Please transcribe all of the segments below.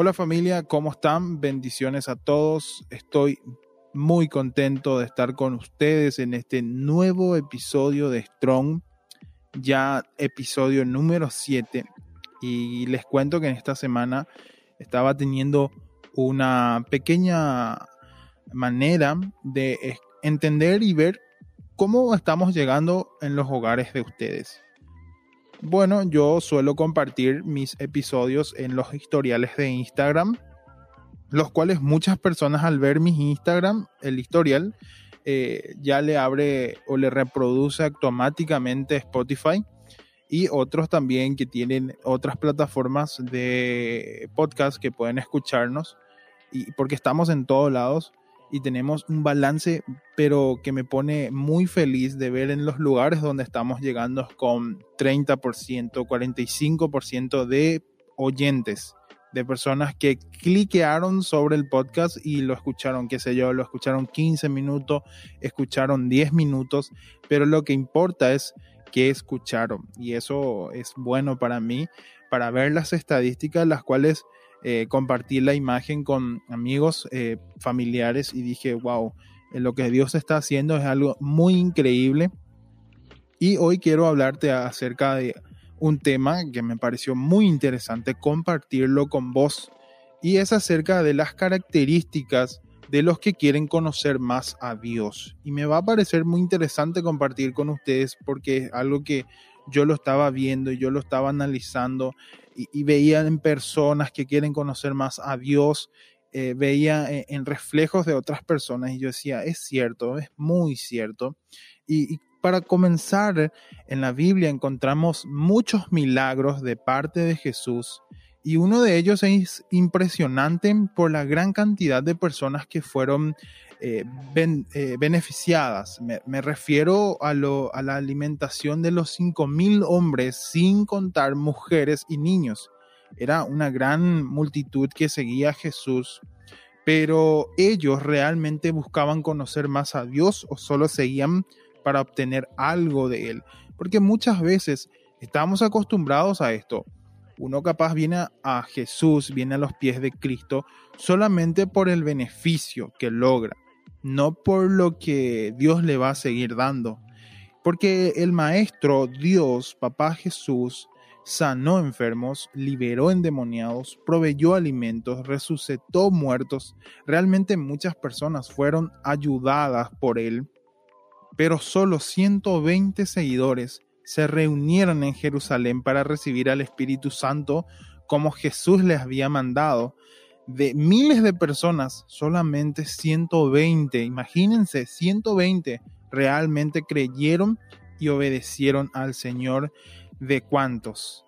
Hola familia, ¿cómo están? Bendiciones a todos. Estoy muy contento de estar con ustedes en este nuevo episodio de Strong, ya episodio número 7. Y les cuento que en esta semana estaba teniendo una pequeña manera de entender y ver cómo estamos llegando en los hogares de ustedes. Bueno, yo suelo compartir mis episodios en los historiales de Instagram, los cuales muchas personas al ver mi Instagram, el historial, eh, ya le abre o le reproduce automáticamente Spotify y otros también que tienen otras plataformas de podcast que pueden escucharnos y porque estamos en todos lados y tenemos un balance, pero que me pone muy feliz de ver en los lugares donde estamos llegando con 30%, 45% de oyentes, de personas que cliquearon sobre el podcast y lo escucharon, qué sé yo, lo escucharon 15 minutos, escucharon 10 minutos, pero lo que importa es que escucharon. Y eso es bueno para mí, para ver las estadísticas, las cuales eh, compartir la imagen con amigos, eh, familiares y dije, wow, eh, lo que Dios está haciendo es algo muy increíble. Y hoy quiero hablarte acerca de un tema que me pareció muy interesante compartirlo con vos y es acerca de las características de los que quieren conocer más a Dios. Y me va a parecer muy interesante compartir con ustedes porque es algo que yo lo estaba viendo y yo lo estaba analizando y, veía en personas que quieren conocer más a Dios, eh, veía en, reflejos de otras personas y yo decía, es cierto, es muy cierto. y, para comenzar, en la Biblia encontramos muchos milagros de parte de Jesús y uno de ellos es impresionante por la gran cantidad de personas que fueron eh, eh, beneficiadas. Me, refiero a, a la alimentación de los 5.000 hombres, sin contar mujeres y niños. Era una gran multitud que seguía a Jesús, pero ellos realmente buscaban conocer más a Dios o solo seguían para obtener algo de Él. Porque muchas veces estamos acostumbrados a esto. Uno capaz viene a Jesús, viene a los pies de Cristo solamente por el beneficio que logra no por lo que Dios le va a seguir dando. Porque el Maestro, Dios, Papá Jesús, sanó enfermos, liberó endemoniados, proveyó alimentos, resucitó muertos. Realmente muchas personas fueron ayudadas por él, pero solo 120 seguidores se reunieron en Jerusalén para recibir al Espíritu Santo como Jesús les había mandado de miles de personas, solamente 120, imagínense, 120 realmente creyeron y obedecieron al Señor. ¿De cuántos?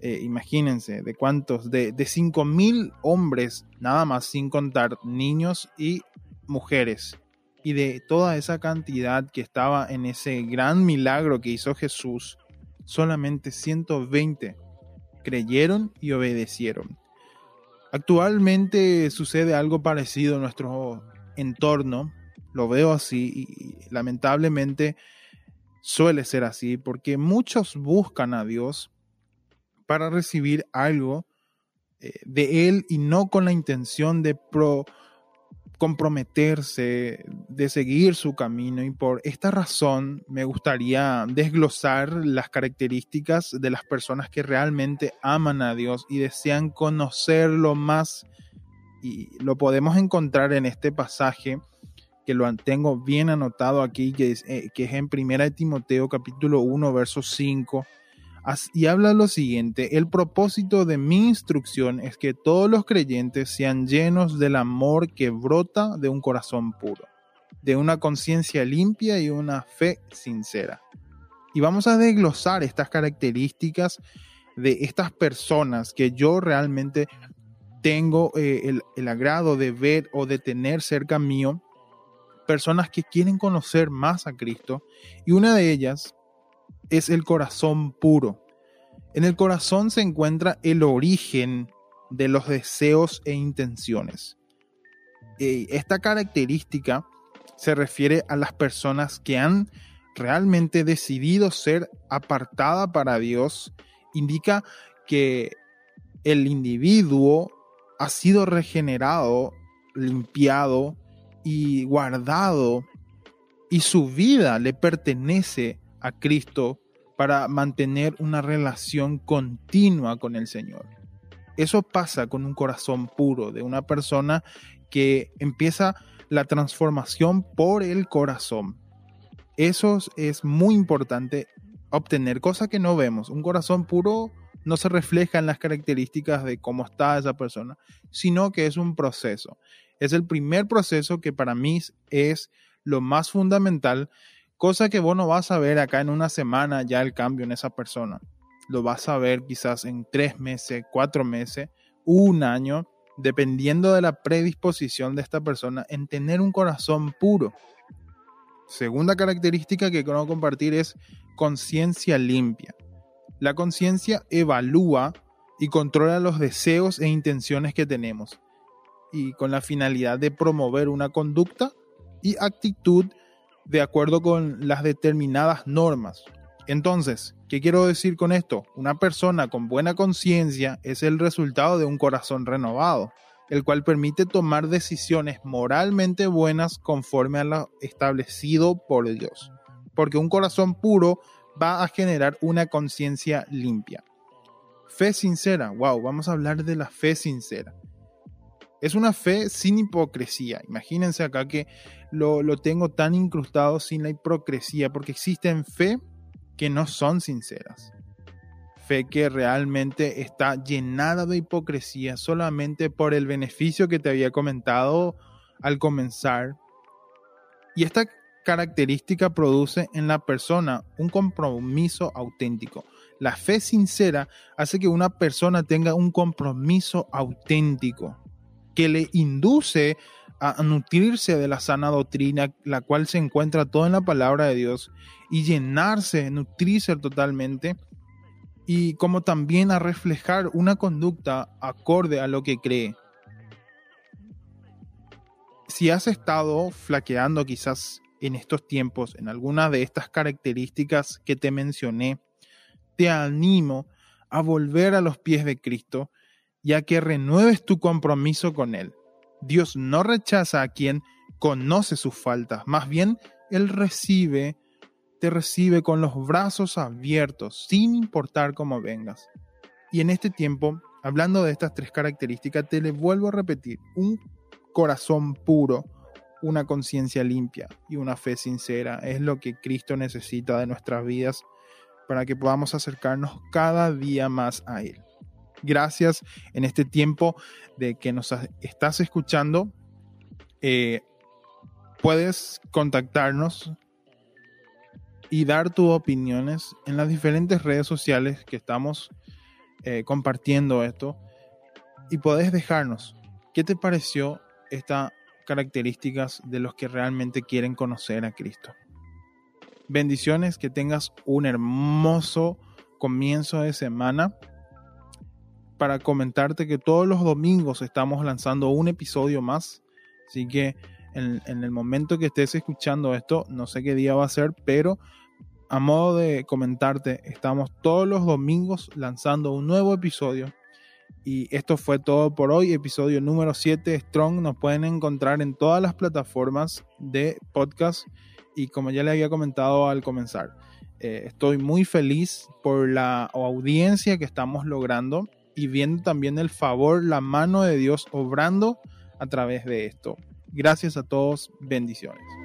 Eh, imagínense, de cuántos, de, de 5 mil hombres, nada más sin contar niños y mujeres. Y de toda esa cantidad que estaba en ese gran milagro que hizo Jesús, solamente 120 creyeron y obedecieron. Actualmente sucede algo parecido en nuestro entorno, lo veo así y lamentablemente suele ser así porque muchos buscan a Dios para recibir algo eh, de Él y no con la intención de pro, comprometerse, de seguir su camino y por esta razón me gustaría desglosar las características de las personas que realmente aman a Dios y desean conocerlo más. Y lo podemos encontrar en este pasaje que lo tengo bien anotado aquí, que es, eh, que es en 1 Timoteo capítulo 1, verso 5 y habla lo siguiente, el propósito de mi instrucción es que todos los creyentes sean llenos del amor que brota de un corazón puro, de una conciencia limpia y una fe sincera. Y vamos a desglosar estas características de estas personas que yo realmente tengo eh, el, el agrado de ver o de tener cerca mío, personas que quieren conocer más a Cristo, y una de ellas es el corazón puro. En el corazón se encuentra el origen de los deseos e intenciones. Esta característica se refiere a las personas que han realmente decidido ser apartada para Dios. Indica que el individuo ha sido regenerado, limpiado y guardado y su vida le pertenece a Cristo para mantener una relación continua con el Señor. Eso pasa con un corazón puro de una persona que empieza la transformación por el corazón. Eso es muy importante obtener, cosa que no vemos. Un corazón puro no se refleja en las características de cómo está esa persona, sino que es un proceso. Es el primer proceso que para mí es lo más fundamental, cosa que vos no vas a ver acá en una semana ya el cambio en esa persona. Lo vas a ver quizás en tres meses, cuatro meses, un año, dependiendo de la predisposición de esta persona en tener un corazón puro. Segunda característica que quiero compartir es conciencia limpia. La conciencia evalúa y controla los deseos e intenciones que tenemos y con la finalidad de promover una conducta y actitud de acuerdo con las determinadas normas. Entonces, ¿qué quiero decir con esto? Una persona con buena conciencia es el resultado de un corazón renovado, el cual permite tomar decisiones moralmente buenas conforme a lo establecido por Dios. Porque un corazón puro va a generar una conciencia limpia. Fe sincera, wow, vamos a hablar de la fe sincera. Es una fe sin hipocresía. Imagínense acá que lo, lo tengo tan incrustado sin la hipocresía, porque existen fe que no son sinceras. Fe que realmente está llenada de hipocresía solamente por el beneficio que te había comentado al comenzar. Y esta característica produce en la persona un compromiso auténtico. La fe sincera hace que una persona tenga un compromiso auténtico que le induce a nutrirse de la sana doctrina, la cual se encuentra toda en la palabra de Dios, y llenarse, nutrirse totalmente, y como también a reflejar una conducta acorde a lo que cree. Si has estado flaqueando quizás en estos tiempos en alguna de estas características que te mencioné, te animo a volver a los pies de Cristo, ya que renueves tu compromiso con Él. Dios no rechaza a quien conoce sus faltas, más bien Él recibe, te recibe con los brazos abiertos, sin importar cómo vengas. Y en este tiempo, hablando de estas tres características, te le vuelvo a repetir, un corazón puro, una conciencia limpia y una fe sincera es lo que Cristo necesita de nuestras vidas para que podamos acercarnos cada día más a Él. Gracias en este tiempo de que nos estás escuchando. Eh, puedes contactarnos y dar tus opiniones en las diferentes redes sociales que estamos eh, compartiendo esto. Y podés dejarnos qué te pareció esta características de los que realmente quieren conocer a Cristo. Bendiciones, que tengas un hermoso comienzo de semana. Para comentarte que todos los domingos estamos lanzando un episodio más. Así que en, el momento que estés escuchando esto, no sé qué día va a ser, pero a modo de comentarte, estamos todos los domingos lanzando un nuevo episodio y esto fue todo por hoy, episodio número 7 Strong. Nos pueden encontrar en todas las plataformas de podcast y como ya le había comentado al comenzar, eh, estoy muy feliz por la audiencia que estamos logrando y viendo también el favor, la mano de Dios obrando a través de esto. Gracias a todos, bendiciones.